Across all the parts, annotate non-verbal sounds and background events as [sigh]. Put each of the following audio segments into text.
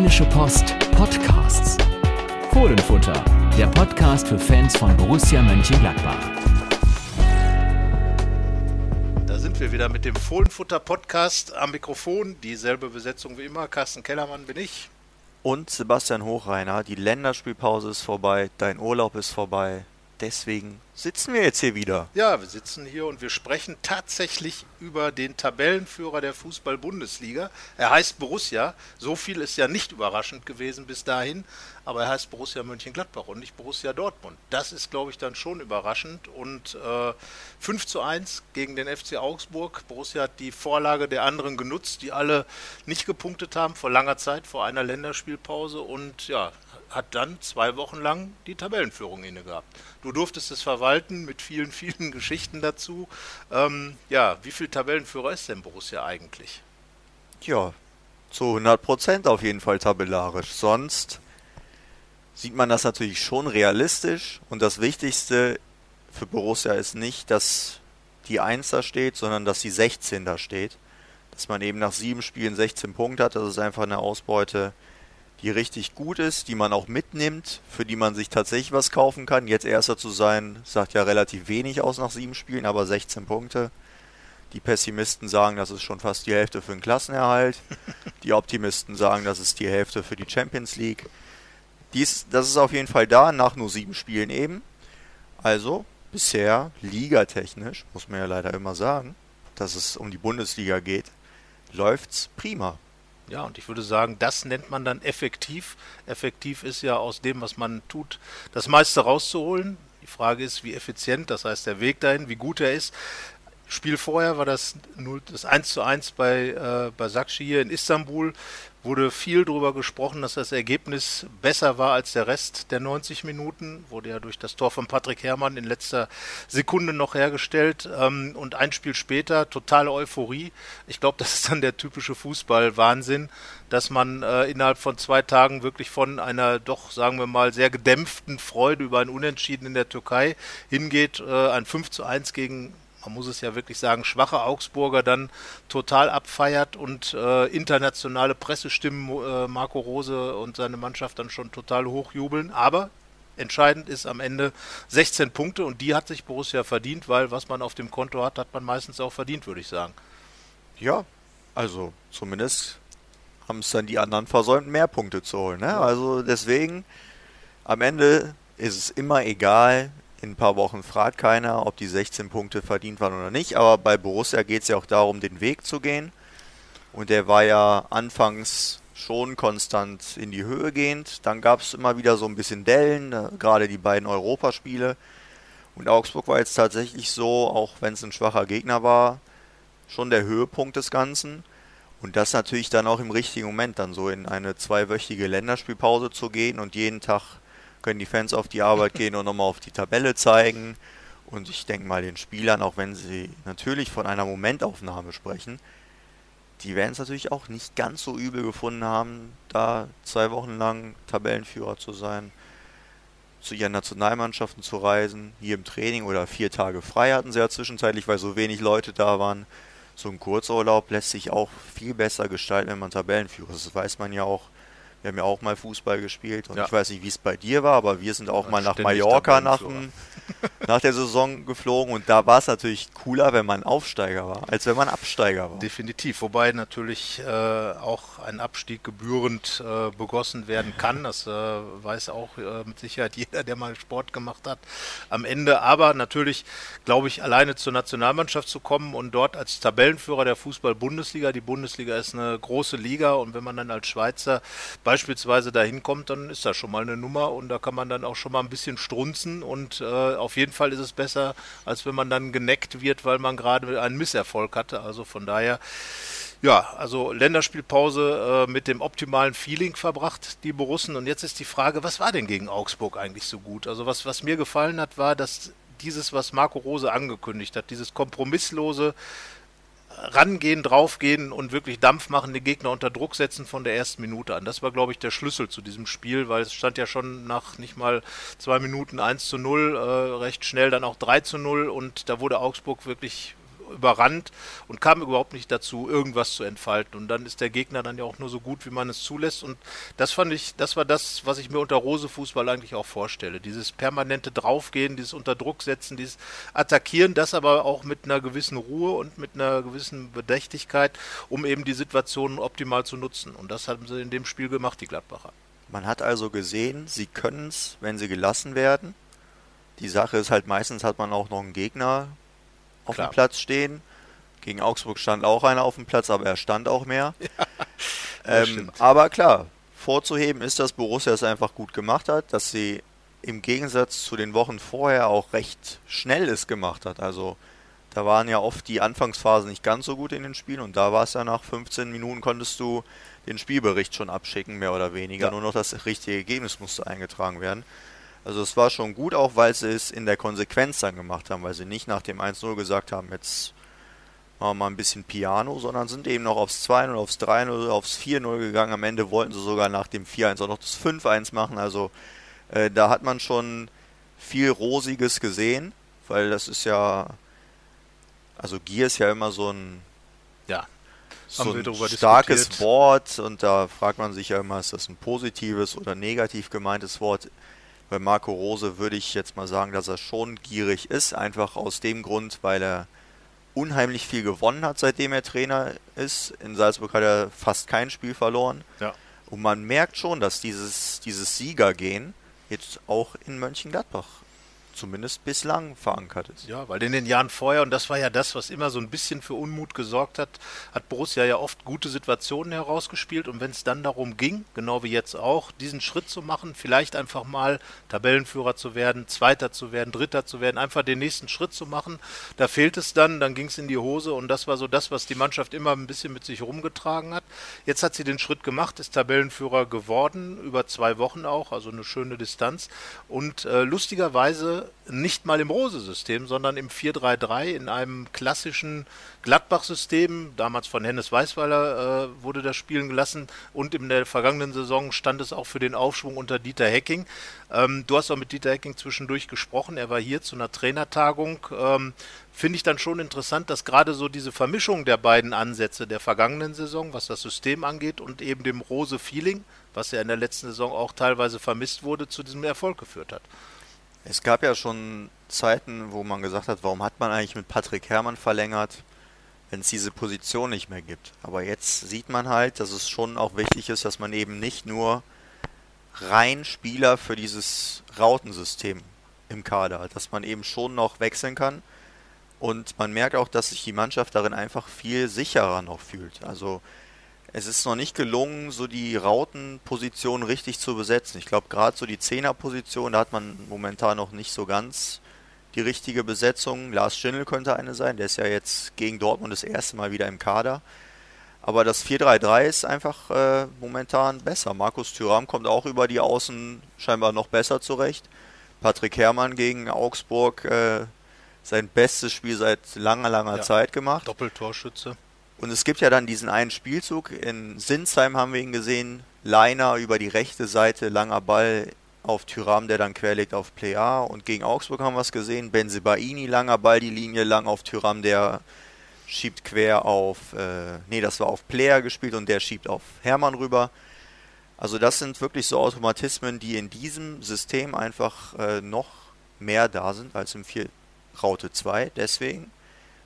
Rheinische Post Podcasts. Fohlenfutter, der Podcast für Fans von Borussia Mönchengladbach. Da sind wir wieder mit dem Fohlenfutter Podcast am Mikrofon. Dieselbe Besetzung wie immer. Carsten Kellermann bin ich. Und Sebastian Hochreiner, die Länderspielpause ist vorbei, dein Urlaub ist vorbei. Deswegen sitzen wir jetzt hier wieder. Ja, wir sitzen hier und wir sprechen tatsächlich über den Tabellenführer der Fußball-Bundesliga. Er heißt Borussia. So viel ist ja nicht überraschend gewesen bis dahin, aber er heißt Borussia Mönchengladbach und nicht Borussia Dortmund. Das ist, glaube ich, dann schon überraschend. Und äh, 5 zu 1 gegen den FC Augsburg. Borussia hat die Vorlage der anderen genutzt, die alle nicht gepunktet haben vor langer Zeit, vor einer Länderspielpause. Und ja, hat dann zwei Wochen lang die Tabellenführung inne gehabt. Du durftest es verwalten mit vielen, [laughs] vielen Geschichten dazu. Ähm, ja, wie viel Tabellenführer ist denn Borussia eigentlich? Ja, zu 100 Prozent auf jeden Fall tabellarisch. Sonst sieht man das natürlich schon realistisch. Und das Wichtigste für Borussia ist nicht, dass die 1 da steht, sondern dass die 16 da steht. Dass man eben nach sieben Spielen 16 Punkte hat. Das ist einfach eine Ausbeute, die richtig gut ist, die man auch mitnimmt, für die man sich tatsächlich was kaufen kann. Jetzt erster zu sein, sagt ja relativ wenig aus nach sieben Spielen, aber 16 Punkte. Die Pessimisten sagen, das ist schon fast die Hälfte für den Klassenerhalt. [laughs] Die Optimisten sagen, das ist die Hälfte für die Champions League. Dies, das ist auf jeden Fall da, nach nur sieben Spielen eben. Also bisher ligatechnisch, muss man ja leider immer sagen, dass es um die Bundesliga geht, läuft's prima. Ja, und ich würde sagen, das nennt man dann effektiv. Effektiv ist ja aus dem, was man tut, das meiste rauszuholen. Die Frage ist, wie effizient, das heißt der Weg dahin, wie gut er ist. Spiel vorher war das, 0, das 1 zu 1 bei, äh, bei Sakshi hier in Istanbul wurde viel darüber gesprochen, dass das Ergebnis besser war als der Rest der 90 Minuten. Wurde ja durch das Tor von Patrick Herrmann in letzter Sekunde noch hergestellt. Ähm, und ein Spiel später totale Euphorie. Ich glaube, das ist dann der typische Fußball-Wahnsinn, dass man äh, innerhalb von zwei Tagen wirklich von einer doch, sagen wir mal, sehr gedämpften Freude über ein Unentschieden in der Türkei hingeht. Äh, ein 5 zu 1 gegen man muss es ja wirklich sagen, schwache Augsburger dann total abfeiert und äh, internationale Pressestimmen äh, Marco Rose und seine Mannschaft dann schon total hochjubeln. Aber entscheidend ist am Ende 16 Punkte und die hat sich Borussia verdient, weil was man auf dem Konto hat, hat man meistens auch verdient, würde ich sagen. Ja, also zumindest haben es dann die anderen versäumt, mehr Punkte zu holen. Ne? Also deswegen, am Ende ist es immer egal, in ein paar Wochen fragt keiner, ob die 16 Punkte verdient waren oder nicht. Aber bei Borussia geht es ja auch darum, den Weg zu gehen. Und der war ja anfangs schon konstant in die Höhe gehend. Dann gab es immer wieder so ein bisschen Dellen, äh, gerade die beiden Europaspiele. Und Augsburg war jetzt tatsächlich so, auch wenn es ein schwacher Gegner war, schon der Höhepunkt des Ganzen. Und das natürlich dann auch im richtigen Moment, dann so in eine zweiwöchige Länderspielpause zu gehen und jeden Tag können die Fans auf die Arbeit gehen und nochmal auf die Tabelle zeigen. Und ich denke mal den Spielern, auch wenn sie natürlich von einer Momentaufnahme sprechen, die werden es natürlich auch nicht ganz so übel gefunden haben, da zwei Wochen lang Tabellenführer zu sein, zu ihren Nationalmannschaften zu reisen, hier im Training oder vier Tage frei hatten sie ja zwischenzeitlich, weil so wenig Leute da waren. So ein Kurzurlaub lässt sich auch viel besser gestalten, wenn man Tabellenführer ist. Das weiß man ja auch wir haben ja auch mal Fußball gespielt und ja. ich weiß nicht, wie es bei dir war, aber wir sind auch ja, mal nach Mallorca nach, dem, nach der Saison geflogen und da war es natürlich cooler, wenn man Aufsteiger war, als wenn man Absteiger war. Definitiv, wobei natürlich äh, auch ein Abstieg gebührend äh, begossen werden kann. Das äh, weiß auch äh, mit Sicherheit jeder, der mal Sport gemacht hat am Ende. Aber natürlich, glaube ich, alleine zur Nationalmannschaft zu kommen und dort als Tabellenführer der Fußball-Bundesliga, die Bundesliga ist eine große Liga und wenn man dann als Schweizer bei beispielsweise dahin kommt, dann ist das schon mal eine Nummer und da kann man dann auch schon mal ein bisschen strunzen und äh, auf jeden Fall ist es besser, als wenn man dann geneckt wird, weil man gerade einen Misserfolg hatte. Also von daher, ja, also Länderspielpause äh, mit dem optimalen Feeling verbracht, die Borussen. Und jetzt ist die Frage, was war denn gegen Augsburg eigentlich so gut? Also was, was mir gefallen hat, war, dass dieses, was Marco Rose angekündigt hat, dieses kompromisslose rangehen, draufgehen und wirklich Dampf machen, den Gegner unter Druck setzen von der ersten Minute an. Das war, glaube ich, der Schlüssel zu diesem Spiel, weil es stand ja schon nach nicht mal zwei Minuten 1 zu 0, äh, recht schnell dann auch 3 zu 0 und da wurde Augsburg wirklich überrannt und kam überhaupt nicht dazu, irgendwas zu entfalten. Und dann ist der Gegner dann ja auch nur so gut, wie man es zulässt. Und das fand ich, das war das, was ich mir unter Rose-Fußball eigentlich auch vorstelle. Dieses permanente Draufgehen, dieses unter Druck setzen, dieses Attackieren, das aber auch mit einer gewissen Ruhe und mit einer gewissen Bedächtigkeit, um eben die Situationen optimal zu nutzen. Und das haben sie in dem Spiel gemacht, die Gladbacher. Man hat also gesehen, sie können es, wenn sie gelassen werden. Die Sache ist halt, meistens hat man auch noch einen Gegner auf Klar. dem Platz stehen. Gegen Augsburg stand auch einer auf dem Platz, aber er stand auch mehr. [laughs] Ja, ähm, aber klar, vorzuheben ist, dass Borussia es einfach gut gemacht hat, dass sie im Gegensatz zu den Wochen vorher auch recht schnell es gemacht hat. Also da waren ja oft die Anfangsphasen nicht ganz so gut in den Spielen und da war es ja nach 15 Minuten konntest du den Spielbericht schon abschicken, mehr oder weniger. Ja. Nur noch das richtige Ergebnis musste eingetragen werden. Also es war schon gut, auch weil sie es in der Konsequenz dann gemacht haben, weil sie nicht nach dem 1-0 gesagt haben, jetzt machen wir mal ein bisschen Piano, sondern sind eben noch aufs 2-0, aufs 3-0, aufs 4-0 gegangen. Am Ende wollten sie sogar nach dem 4-1 auch noch das 5-1 machen. Also äh, da hat man schon viel Rosiges gesehen, weil das ist ja, also Gier ist ja immer so ein ja so ein starkes diskutiert. Wort und da fragt man sich ja immer, ist das ein positives oder negativ gemeintes Wort? Bei Marco Rose würde ich jetzt mal sagen, dass er schon gierig ist, einfach aus dem Grund, weil er unheimlich viel gewonnen hat, seitdem er Trainer ist. In Salzburg hat er fast kein Spiel verloren. Ja. Und man merkt schon, dass dieses, dieses Siegergehen jetzt auch in Mönchengladbach zumindest bislang verankert ist. Ja, weil in den Jahren vorher, und das war ja das, was immer so ein bisschen für Unmut gesorgt hat, hat Borussia ja oft gute Situationen herausgespielt und wenn es dann darum ging, genau wie jetzt auch, diesen Schritt zu machen, vielleicht einfach mal Tabellenführer zu werden, Zweiter zu werden, Dritter zu werden, einfach den nächsten Schritt zu machen, da fehlt es dann, dann ging es in die Hose und das war so das, was die Mannschaft immer ein bisschen mit sich rumgetragen hat. Jetzt hat sie den Schritt gemacht, ist Tabellenführer geworden, über zwei Wochen auch, also eine schöne Distanz und äh, lustigerweise nicht mal im Rose-System, sondern im 4-3-3 in einem klassischen Gladbach-System. Damals von Hennes Weißweiler äh, wurde das spielen gelassen und in der vergangenen Saison stand es auch für den Aufschwung unter Dieter Hecking. Ähm, du hast auch mit Dieter Hecking zwischendurch gesprochen. Er war hier zu einer Trainertagung. Ähm, Finde ich dann schon interessant, dass gerade so diese Vermischung der beiden Ansätze der vergangenen Saison, was das System angeht, und eben dem Rose-Feeling, was ja in der letzten Saison auch teilweise vermisst wurde, zu diesem Erfolg geführt hat. Es gab ja schon Zeiten, wo man gesagt hat, warum hat man eigentlich mit Patrick Herrmann verlängert, wenn es diese Position nicht mehr gibt. Aber jetzt sieht man halt, dass es schon auch wichtig ist, dass man eben nicht nur rein Spieler für dieses Rautensystem im Kader hat, dass man eben schon noch wechseln kann. Und man merkt auch, dass sich die Mannschaft darin einfach viel sicherer noch fühlt. Also es ist noch nicht gelungen, so die Rautenposition richtig zu besetzen. Ich glaube, gerade so die Zehnerposition, da hat man momentan noch nicht so ganz die richtige Besetzung. Lars Schindel könnte eine sein, der ist ja jetzt gegen Dortmund das erste Mal wieder im Kader. Aber das 4-3-3 ist einfach äh, momentan besser. Markus Thüram kommt auch über die Außen scheinbar noch besser zurecht. Patrick Herrmann gegen Augsburg äh, sein bestes Spiel seit langer, langer ja, Zeit gemacht. Doppeltorschütze. Und es gibt ja dann diesen einen Spielzug. In Sinsheim haben wir ihn gesehen. Leiner über die rechte Seite, langer Ball auf Tyram, der dann querlegt auf Plea. Und gegen Augsburg haben wir es gesehen. Benzebaini, langer Ball, die Linie lang auf Tyram, der schiebt quer auf, äh, nee, das war auf Player gespielt und der schiebt auf Hermann rüber. Also das sind wirklich so Automatismen, die in diesem System einfach äh, noch mehr da sind als im 4 Raute 2. Deswegen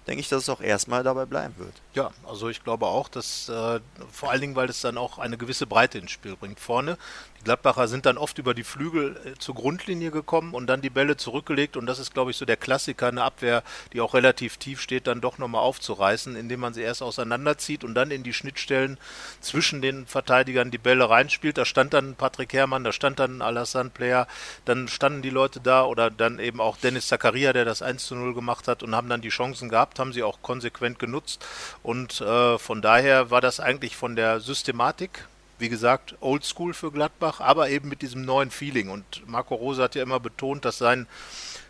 denke ich, dass es auch erstmal dabei bleiben wird. Ja, also ich glaube auch, dass äh, vor allen Dingen, weil es dann auch eine gewisse Breite ins Spiel bringt. Vorne Gladbacher sind dann oft über die Flügel äh, zur Grundlinie gekommen und dann die Bälle zurückgelegt und das ist, glaube ich, so der Klassiker, eine Abwehr, die auch relativ tief steht, dann doch nochmal aufzureißen, indem man sie erst auseinanderzieht und dann in die Schnittstellen zwischen den Verteidigern die Bälle reinspielt. Da stand dann Patrick Herrmann, da stand dann Alassane Player, dann standen die Leute da oder dann eben auch Dennis Zakaria, der das 1 zu 0 gemacht hat und haben dann die Chancen gehabt, haben sie auch konsequent genutzt und äh, von daher war das eigentlich von der Systematik wie gesagt, oldschool für Gladbach, aber eben mit diesem neuen Feeling. Und Marco Rose hat ja immer betont, dass sein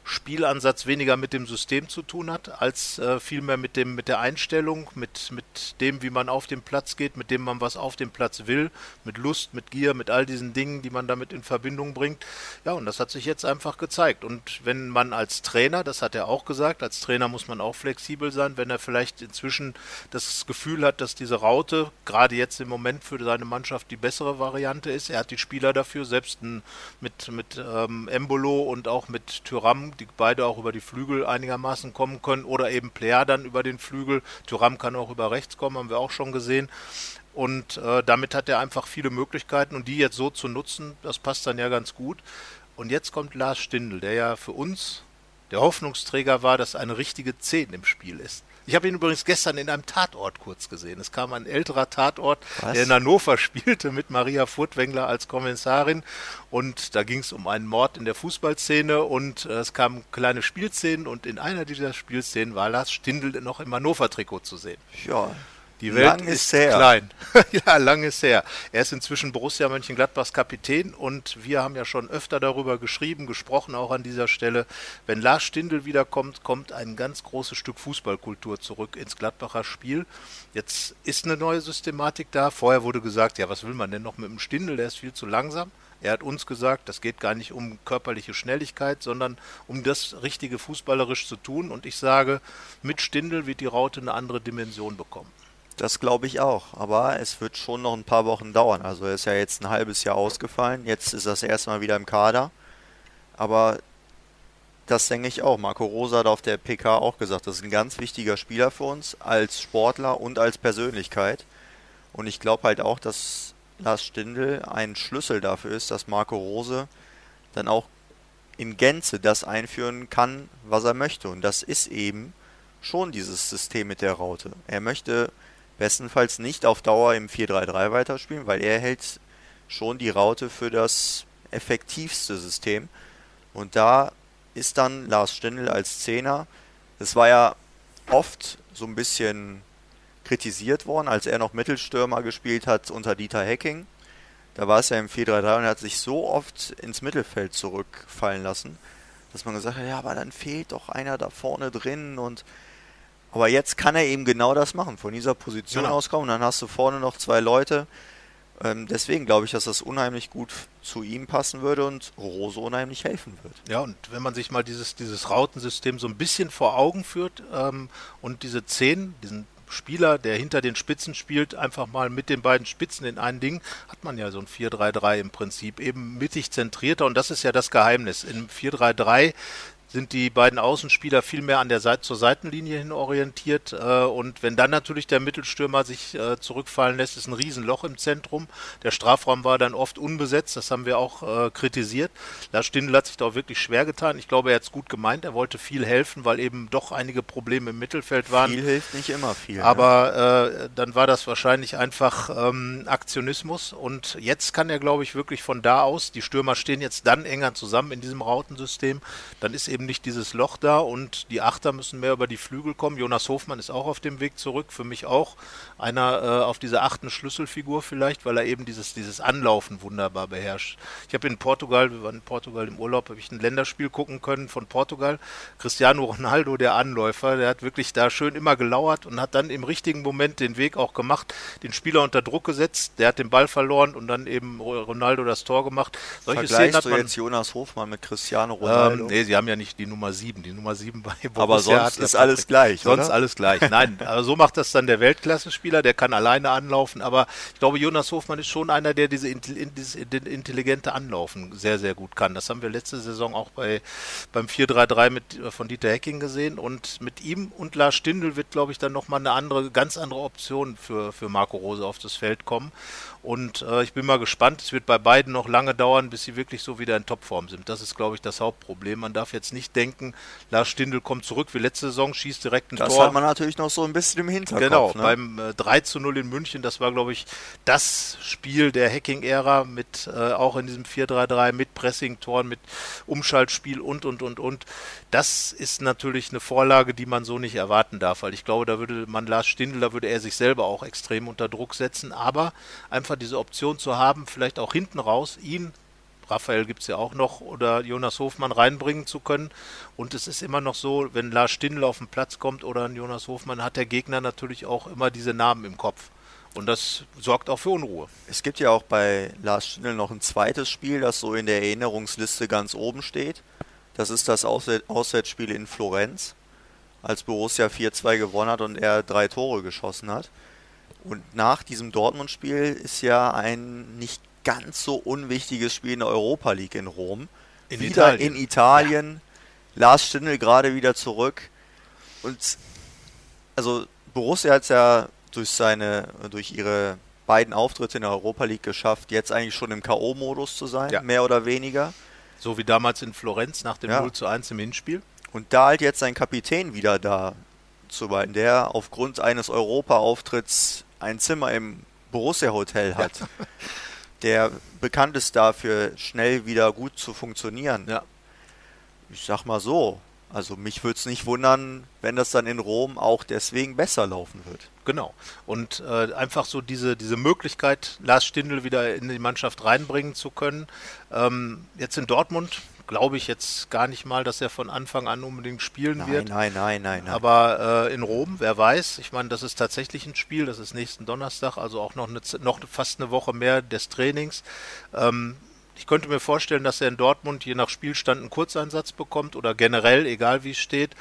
Spielansatz weniger mit dem System zu tun hat, als äh, vielmehr mit dem mit der Einstellung, mit mit dem, wie man auf den Platz geht, mit dem man was auf dem Platz will, mit Lust, mit Gier, mit all diesen Dingen, die man damit in Verbindung bringt. Ja, und das hat sich jetzt einfach gezeigt. Und wenn man als Trainer, das hat er auch gesagt, als Trainer muss man auch flexibel sein, wenn er vielleicht inzwischen das Gefühl hat, dass diese Raute gerade jetzt im Moment für seine Mannschaft die bessere Variante ist. Er hat die Spieler dafür, selbst mit mit ähm, Embolo und auch mit Tyram die beide auch über die Flügel einigermaßen kommen können oder eben Player dann über den Flügel. Tyram kann auch über rechts kommen, haben wir auch schon gesehen. Und äh, damit hat er einfach viele Möglichkeiten und die jetzt so zu nutzen, das passt dann ja ganz gut. Und jetzt kommt Lars Stindl, der ja für uns der Hoffnungsträger war, dass eine richtige 10 im Spiel ist. Ich habe ihn übrigens gestern in einem Tatort kurz gesehen. Es kam ein älterer Tatort, Was? der in Hannover spielte mit Maria Furtwängler als Kommissarin. Und da ging es um einen Mord in der Fußballszene und äh, es kamen kleine Spielszenen und in einer dieser Spielszenen war Lars Stindl noch im Hannover-Trikot zu sehen. Ja, die Welt lang ist, ist klein. [laughs] ja, lang ist her. Er ist inzwischen Borussia Mönchengladbachs Kapitän und wir haben ja schon öfter darüber geschrieben, gesprochen auch an dieser Stelle. Wenn Lars Stindl wiederkommt, kommt ein ganz großes Stück Fußballkultur zurück ins Gladbacher Spiel. Jetzt ist eine neue Systematik da. Vorher wurde gesagt, ja, was will man denn noch mit dem Stindl? Der ist viel zu langsam. Er hat uns gesagt, das geht gar nicht um körperliche Schnelligkeit, sondern um das richtige fußballerisch zu tun. Und ich sage, mit Stindl wird die Raute eine andere Dimension bekommen. Das glaube ich auch, aber es wird schon noch ein paar Wochen dauern. Also er ist ja jetzt ein halbes Jahr ausgefallen, jetzt ist er das erste Mal wieder im Kader. Aber das denke ich auch. Marco Rosa hat auf der PK auch gesagt, das ist ein ganz wichtiger Spieler für uns als Sportler und als Persönlichkeit. Und ich glaube halt auch, dass Lars Stindl ein Schlüssel dafür ist, dass Marco Rose dann auch in Gänze das einführen kann, was er möchte. Und das ist eben schon dieses System mit der Raute. Er möchte bestenfalls nicht auf Dauer im 4-3-3 weiterspielen, weil er hält schon die Raute für das effektivste System. Und da ist dann Lars Stindl als Zehner. Das war ja oft so ein bisschen kritisiert worden, als er noch Mittelstürmer gespielt hat unter Dieter Hecking. Da war es ja im 4-3-3 und er hat sich so oft ins Mittelfeld zurückfallen lassen, dass man gesagt hat, ja, aber dann fehlt doch einer da vorne drin und aber jetzt kann er eben genau das machen, von dieser Position genau. auskommen. Dann hast du vorne noch zwei Leute. Ähm, deswegen glaube ich, dass das unheimlich gut zu ihm passen würde und Rose unheimlich helfen wird. Ja, und wenn man sich mal dieses, dieses Rautensystem so ein bisschen vor Augen führt ähm, und diese zehn, diesen Spieler, der hinter den Spitzen spielt, einfach mal mit den beiden Spitzen in ein Ding, hat man ja so ein 4-3-3 im Prinzip, eben mittig zentrierter und das ist ja das Geheimnis. Im 4-3-3 sind die beiden Außenspieler viel mehr an der Seite zur Seitenlinie hin orientiert. Äh, und wenn dann natürlich der Mittelstürmer sich äh, zurückfallen lässt, ist ein Riesenloch im Zentrum. Der Strafraum war dann oft unbesetzt, das haben wir auch äh, kritisiert. Lars Stindl hat sich da auch wirklich schwer getan. Ich glaube, er hat es gut gemeint, er wollte viel helfen, weil eben doch einige Probleme im Mittelfeld waren. Viel hilft nicht immer viel. Ne? Aber ne? dann war das wahrscheinlich einfach ähm, Aktionismus. Und jetzt kann er, glaube ich, wirklich von da aus, die Stürmer stehen jetzt dann enger zusammen in diesem Rautensystem, dann ist eben eben nicht dieses Loch da und die Achter müssen mehr über die Flügel kommen. Jonas Hofmann ist auch auf dem Weg zurück, für mich auch einer äh, auf dieser achten Schlüsselfigur vielleicht, weil er eben dieses, dieses Anlaufen wunderbar beherrscht. Ich habe in Portugal, wir waren in Portugal im Urlaub, habe ich ein Länderspiel gucken können von Portugal. Cristiano Ronaldo, der Anläufer, der hat wirklich da schön immer gelauert und hat dann im richtigen Moment den Weg auch gemacht, den Spieler unter Druck gesetzt, der hat den Ball verloren und dann eben Ronaldo das Tor gemacht. Solche Szenen hat man, jetzt Jonas Hofmann mit Cristiano Ronaldo? Ähm, nee, sie haben ja nicht die Nummer 7. Die Nummer 7 bei Borussia Aber sonst ist alles gleich, Sonst oder? alles gleich. Nein, [laughs] aber so macht das dann der Weltklasse-Spieler, der kann alleine anlaufen. Aber ich glaube, Jonas Hofmann ist schon einer, der diese dieses intelligente Anlaufen sehr, sehr gut kann. Das haben wir letzte Saison auch bei, beim 4-3-3 mit, äh, von Dieter Hecking gesehen. Und mit ihm und Lars Stindl wird, glaube ich, dann nochmal eine andere, ganz andere Option für, für Marco Rose auf das Feld kommen. Und äh, ich bin mal gespannt. Es wird bei beiden noch lange dauern, bis sie wirklich so wieder in Topform sind. Das ist, glaube ich, das Hauptproblem. Man darf jetzt nicht denken, Lars Stindl kommt zurück wie letzte Saison, schießt direkt ein das Tor. Das hat man natürlich noch so ein bisschen im Hinterkopf. Genau, ne? beim äh, 3 zu 0 in München, das war, glaube ich, das Spiel der Hacking-Ära mit äh, auch in diesem 4-3-3 mit Pressing-Toren, mit Umschaltspiel und, und, und, und. Das ist natürlich eine Vorlage, die man so nicht erwarten darf, weil ich glaube, da würde man Lars Stindl, da würde er sich selber auch extrem unter Druck setzen. Aber einfach diese Option zu haben, vielleicht auch hinten raus, ihn Raphael gibt es ja auch noch, oder Jonas Hofmann reinbringen zu können. Und es ist immer noch so, wenn Lars Stindl auf den Platz kommt oder ein Jonas Hofmann, hat der Gegner natürlich auch immer diese Namen im Kopf. Und das sorgt auch für Unruhe. Es gibt ja auch bei Lars Stindl noch ein zweites Spiel, das so in der Erinnerungsliste ganz oben steht. Das ist das Auswärtsspiel in Florenz, als Borussia 4-2 gewonnen hat und er drei Tore geschossen hat. Und nach diesem Dortmund-Spiel ist ja ein nicht ganz so unwichtiges Spiel in der Europa League in Rom. In wieder Italien. in Italien. Ja. Lars Stindl gerade wieder zurück. Und also Borussia hat es ja durch seine, durch ihre beiden Auftritte in der Europa League geschafft, jetzt eigentlich schon im K.O.-Modus zu sein, ja. mehr oder weniger. So wie damals in Florenz nach dem ja. 0 zu 1 im Hinspiel. Und da halt jetzt sein Kapitän wieder da zu beiden, der aufgrund eines Europa-Auftritts ein Zimmer im Borussia-Hotel hat, ja. der bekannt ist dafür, schnell wieder gut zu funktionieren. Ja. Ich sag mal so, also mich würde es nicht wundern, wenn das dann in Rom auch deswegen besser laufen wird. Genau. Und äh, einfach so diese, diese Möglichkeit, Lars Stindl wieder in die Mannschaft reinbringen zu können. Ähm, jetzt in Dortmund glaube ich jetzt gar nicht mal, dass er von Anfang an unbedingt spielen nein, wird. Nein, nein, nein, nein. Aber äh, in Rom, wer weiß, ich meine, das ist tatsächlich ein Spiel, das ist nächsten Donnerstag, also auch noch, eine, noch fast eine Woche mehr des Trainings. Ähm, ich könnte mir vorstellen, dass er in Dortmund je nach Spielstand einen Kurzeinsatz bekommt oder generell, egal wie es steht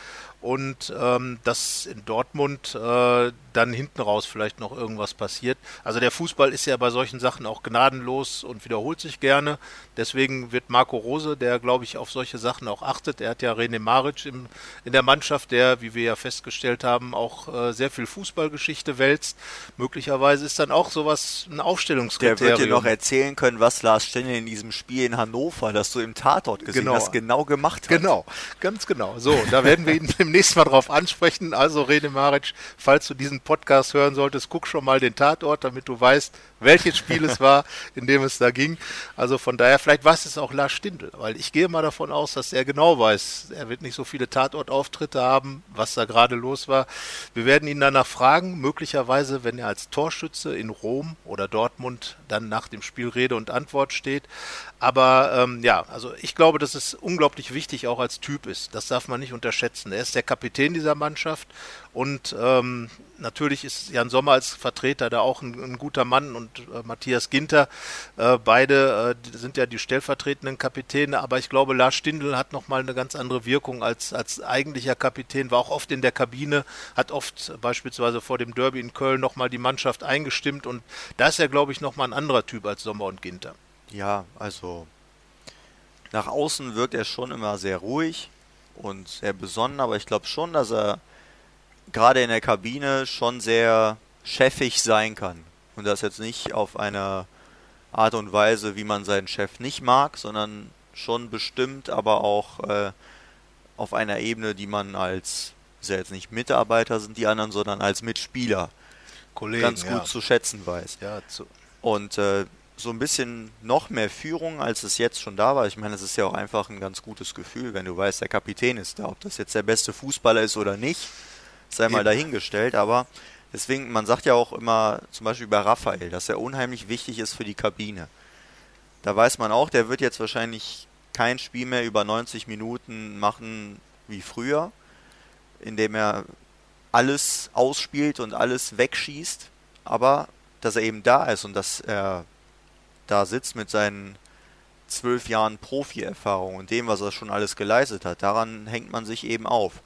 und ähm, dass in Dortmund äh, dann hinten raus vielleicht noch irgendwas passiert. Also der Fußball ist ja bei solchen Sachen auch gnadenlos und wiederholt sich gerne. Deswegen wird Marco Rose, der glaube ich auf solche Sachen auch achtet, er hat ja René Maric im, in der Mannschaft, der, wie wir ja festgestellt haben, auch äh, sehr viel Fußballgeschichte wälzt. Möglicherweise ist dann auch sowas ein Aufstellungskriterium. Der wird dir noch erzählen können, was Lars Stendel in diesem Spiel in Hannover, das du im Tatort gesehen genau. hast, genau gemacht hat. Genau, ganz genau. So, da werden wir ihn [laughs] im nächsten Mal drauf ansprechen. Also Rene Maric, falls du diesen Podcast hören solltest, guck schon mal den Tatort, damit du weißt, welches Spiel es war, [laughs] in dem es da ging. Also von daher, vielleicht weiß es auch Lars Stindl, weil ich gehe mal davon aus, dass er genau weiß, er wird nicht so viele Tatortauftritte haben, was da gerade los war. Wir werden ihn danach fragen, möglicherweise, wenn er als Torschütze in Rom oder Dortmund dann nach dem Spiel Rede und Antwort steht. Aber ähm, ja, also ich glaube, dass es unglaublich wichtig auch als Typ ist. Das darf man nicht unterschätzen. Er ist der Kapitän dieser Mannschaft. Und ähm, natürlich ist Jan Sommer als Vertreter da auch ein, ein guter Mann und äh, Matthias Ginter. Äh, beide äh, sind ja die stellvertretenden Kapitäne, aber ich glaube, Lars Stindl hat nochmal eine ganz andere Wirkung als, als eigentlicher Kapitän, war auch oft in der Kabine, hat oft beispielsweise vor dem Derby in Köln nochmal die Mannschaft eingestimmt. Und da ist er, glaube ich, nochmal ein anderer Typ als Sommer und Ginter. Ja, also nach außen wirkt er schon immer sehr ruhig und sehr besonnen, aber ich glaube schon, dass er gerade in der Kabine schon sehr chefig sein kann. Und das jetzt nicht auf eine Art und Weise, wie man seinen Chef nicht mag, sondern schon bestimmt, aber auch äh, auf einer Ebene, die man als, ist ja jetzt nicht Mitarbeiter sind die anderen, sondern als Mitspieler Kollegen, ganz gut ja. zu schätzen weiß. Ja, zu, Und äh, so ein bisschen noch mehr Führung, als es jetzt schon da war. Ich meine, es ist ja auch einfach ein ganz gutes Gefühl, wenn du weißt, der Kapitän ist da. Ob das jetzt der beste Fußballer ist oder nicht, sei mal Eben. dahingestellt. Aber deswegen, man sagt ja auch immer, zum Beispiel bei Raphael, dass er unheimlich wichtig ist für die Kabine. Da weiß man auch, der wird jetzt wahrscheinlich kein Spiel mehr über 90 Minuten machen wie früher, indem er alles ausspielt und alles wegschießt. Aber dass er eben da ist und dass er da sitzt mit seinen zwölf Jahren Profi-Erfahrung und dem, was er schon alles geleistet hat, daran hängt man sich eben auf.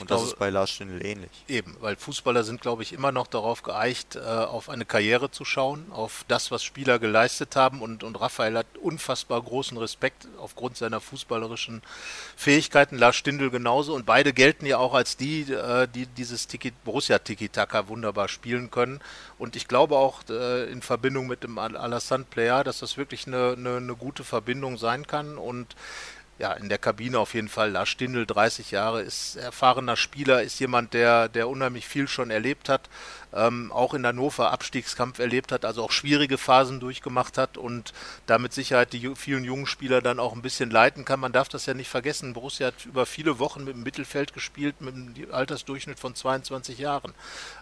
Und das glaube- ist bei Lars Stindl ähnlich. Eben, weil Fußballer sind, glaube ich, immer noch darauf geeicht, äh, auf eine Karriere zu schauen, auf das, was Spieler geleistet haben. Und, und Raphael hat unfassbar großen Respekt aufgrund seiner fußballerischen Fähigkeiten. Lars Stindl genauso. Und beide gelten ja auch als die, äh, die dieses Tiki, Borussia-Tiki-Taka wunderbar spielen können. Und ich glaube auch äh, in Verbindung mit dem Al- Alassane Player, dass das wirklich eine, eine, eine gute Verbindung sein kann. Und ja, in der Kabine auf jeden Fall. Lars Stindl, 30 Jahre, ist erfahrener Spieler, ist jemand, der, der unheimlich viel schon erlebt hat, ähm, auch in Hannover Abstiegskampf erlebt hat, also auch schwierige Phasen durchgemacht hat und damit Sicherheit die vielen jungen Spieler dann auch ein bisschen leiten kann. Man darf das ja nicht vergessen. Borussia hat über viele Wochen mit dem Mittelfeld gespielt, mit einem Altersdurchschnitt von 22 Jahren.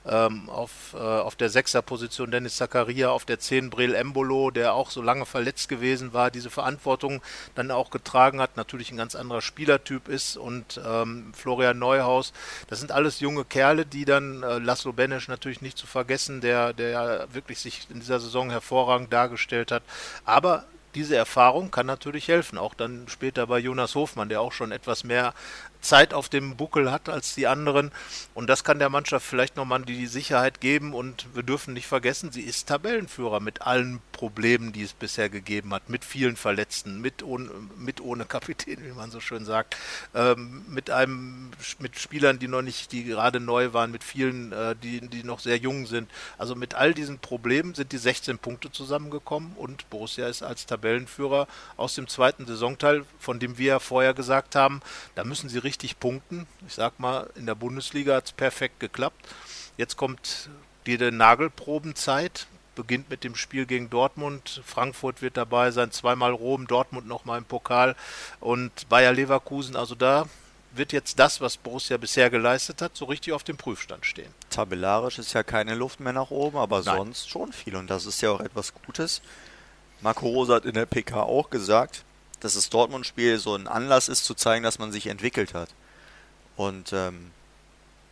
Ähm, auf, äh, auf der Sechserposition Dennis Zakaria, auf der 10 Brel Embolo, der auch so lange verletzt gewesen war, diese Verantwortung dann auch getragen hat, natürlich ein ganz anderer Spielertyp ist und ähm, Florian Neuhaus, das sind alles junge Kerle, die dann äh, Laszlo Benesch natürlich natürlich nicht zu vergessen, der, der wirklich sich in dieser Saison hervorragend dargestellt hat. Aber diese Erfahrung kann natürlich helfen, auch dann später bei Jonas Hofmann, der auch schon etwas mehr Zeit auf dem Buckel hat als die anderen. Und das kann der Mannschaft vielleicht nochmal die Sicherheit geben. Und wir dürfen nicht vergessen, sie ist Tabellenführer mit allen Problemen, die es bisher gegeben hat, mit vielen Verletzten, mit ohne, mit ohne Kapitän, wie man so schön sagt, ähm, mit einem, mit Spielern, die noch nicht, die gerade neu waren, mit vielen, äh, die, die noch sehr jung sind. Also mit all diesen Problemen sind die 16 Punkte zusammengekommen und Borussia ist als Tabellenführer aus dem zweiten Saisonteil, von dem wir ja vorher gesagt haben, da müssen sie richtig punkten. Ich sag mal, in der Bundesliga hat es perfekt geklappt. Jetzt kommt die Nagelprobenzeit beginnt mit dem Spiel gegen Dortmund. Frankfurt wird dabei sein, zweimal Rom, Dortmund nochmal im Pokal und Bayer Leverkusen. Also da wird jetzt das, was Borussia bisher geleistet hat, so richtig auf dem Prüfstand stehen. Tabellarisch ist ja keine Luft mehr nach oben, aber Nein. sonst schon viel und das ist ja auch etwas Gutes. Marco Rosa hat in der PK auch gesagt, dass das Dortmund-Spiel so ein Anlass ist, zu zeigen, dass man sich entwickelt hat. Und ähm,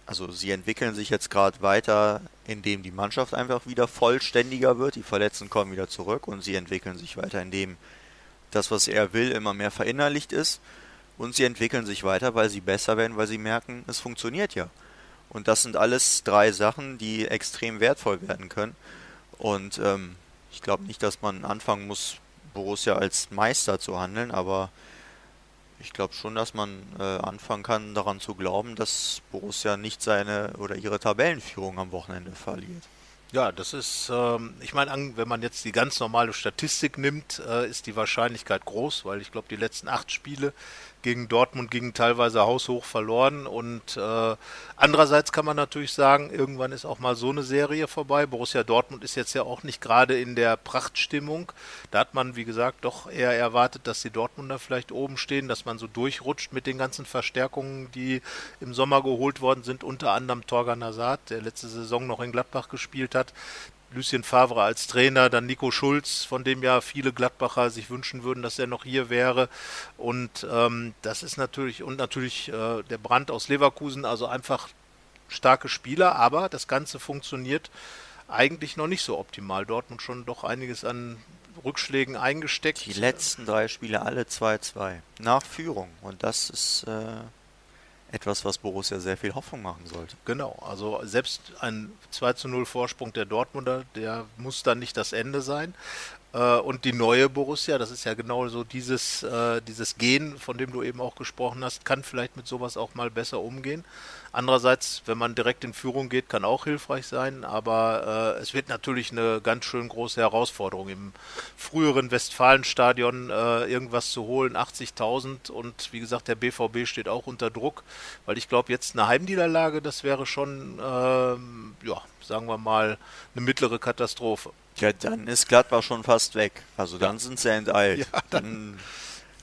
also sie entwickeln sich jetzt gerade weiter, indem die Mannschaft einfach wieder vollständiger wird, die Verletzten kommen wieder zurück und sie entwickeln sich weiter, indem das, was er will, immer mehr verinnerlicht ist und sie entwickeln sich weiter, weil sie besser werden, weil sie merken, es funktioniert ja. Und das sind alles drei Sachen, die extrem wertvoll werden können. Und ähm, ich glaube nicht, dass man anfangen muss, Borussia als Meister zu handeln, aber ich glaube schon, dass man äh, anfangen kann, daran zu glauben, dass Borussia nicht seine oder ihre Tabellenführung am Wochenende verliert. Ja, das ist, ähm, ich meine, wenn man jetzt die ganz normale Statistik nimmt, äh, ist die Wahrscheinlichkeit groß, weil ich glaube, die letzten acht Spiele gegen Dortmund gingen teilweise haushoch verloren. Und äh, andererseits kann man natürlich sagen, irgendwann ist auch mal so eine Serie vorbei. Borussia Dortmund ist jetzt ja auch nicht gerade in der Prachtstimmung. Da hat man, wie gesagt, doch eher erwartet, dass die Dortmunder vielleicht oben stehen, dass man so durchrutscht mit den ganzen Verstärkungen, die im Sommer geholt worden sind, unter anderem Torgan Hazard, der letzte Saison noch in Gladbach gespielt hat. Lucien Favre als Trainer, dann Nico Schulz, von dem ja viele Gladbacher sich wünschen würden, dass er noch hier wäre. Und ähm, das ist natürlich, und natürlich äh, der Brand aus Leverkusen, also einfach starke Spieler, aber das Ganze funktioniert eigentlich noch nicht so optimal. Dortmund schon doch einiges an Rückschlägen eingesteckt. Die letzten drei Spiele alle 2-2 nach Führung. Und das ist äh, etwas, was Borussia sehr viel Hoffnung machen sollte. Genau, also selbst ein 2 zu 0 Vorsprung der Dortmunder, der muss dann nicht das Ende sein. Äh, und die neue Borussia, das ist ja genau so dieses, äh, dieses Gen, von dem du eben auch gesprochen hast, kann vielleicht mit sowas auch mal besser umgehen. Andererseits, wenn man direkt in Führung geht, kann auch hilfreich sein, aber äh, es wird natürlich eine ganz schön große Herausforderung im früheren Westfalenstadion irgendwas zu holen, 80.000 und wie gesagt, der BVB steht auch unter Druck, weil ich glaube, jetzt eine Heimniederlage, das wäre schon, ähm, ja, sagen wir mal, eine mittlere Katastrophe. Ja, dann ist Gladbach schon fast weg. Also dann ja. sind sie enteilt. [laughs] Ja, dann, dann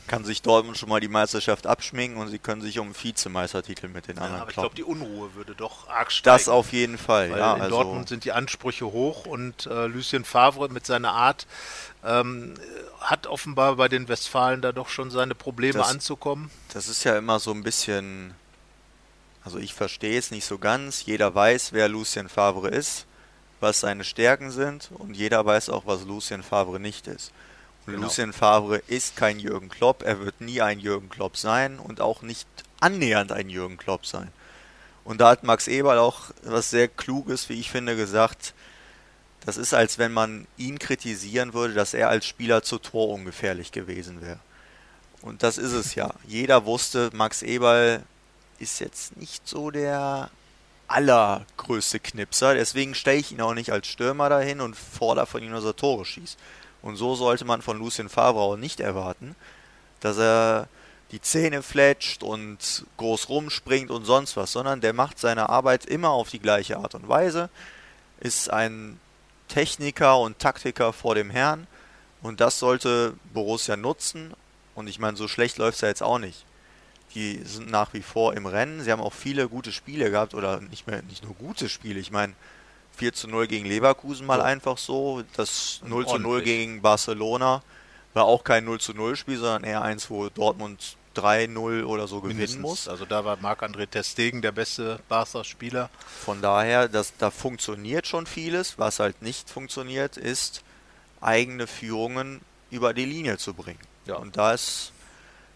kann sich Dortmund schon mal die Meisterschaft abschminken und sie können sich um Vizemeistertitel mit den anderen ja, aber ich glaube, die Unruhe würde doch arg steigen. Das auf jeden Fall, Weil ja. In also Dortmund sind die Ansprüche hoch und äh, Lucien Favre mit seiner Art ähm, hat offenbar bei den Westfalen da doch schon seine Probleme das, anzukommen. Das ist ja immer so ein bisschen, also ich verstehe es nicht so ganz. Jeder weiß, wer Lucien Favre ist, was seine Stärken sind und jeder weiß auch, was Lucien Favre nicht ist. Genau. Lucien Favre ist kein Jürgen Klopp, er wird nie ein Jürgen Klopp sein und auch nicht annähernd ein Jürgen Klopp sein. Und da hat Max Eberl auch was sehr Kluges, wie ich finde, gesagt. Das ist, als wenn man ihn kritisieren würde, dass er als Spieler zu Tor ungefährlich gewesen wäre. Und das ist es ja. Jeder wusste, Max Eberl ist jetzt nicht so der allergrößte Knipser. Deswegen stelle ich ihn auch nicht als Stürmer dahin und fordere von ihm, dass er Tore schießt. Und so sollte man von Lucien Favre auch nicht erwarten, dass er die Zähne fletscht und groß rumspringt und sonst was, sondern der macht seine Arbeit immer auf die gleiche Art und Weise, ist ein Techniker und Taktiker vor dem Herrn und das sollte Borussia nutzen und ich meine, so schlecht läuft es ja jetzt auch nicht. Die sind nach wie vor im Rennen, sie haben auch viele gute Spiele gehabt oder nicht mehr, nicht nur gute Spiele, ich meine, 4 zu 0 gegen Leverkusen mal ja. einfach so, das 0 zu 0 gegen Barcelona war auch kein 0 zu 0 Spiel, sondern eher eins, wo Dortmund 3-0 oder so gewinnen Mindestens. muss. Also da war Marc-André Testegen der beste Barca-Spieler. Von daher, das, da funktioniert schon vieles. Was halt nicht funktioniert, ist, eigene Führungen über die Linie zu bringen. Ja. Und da ist,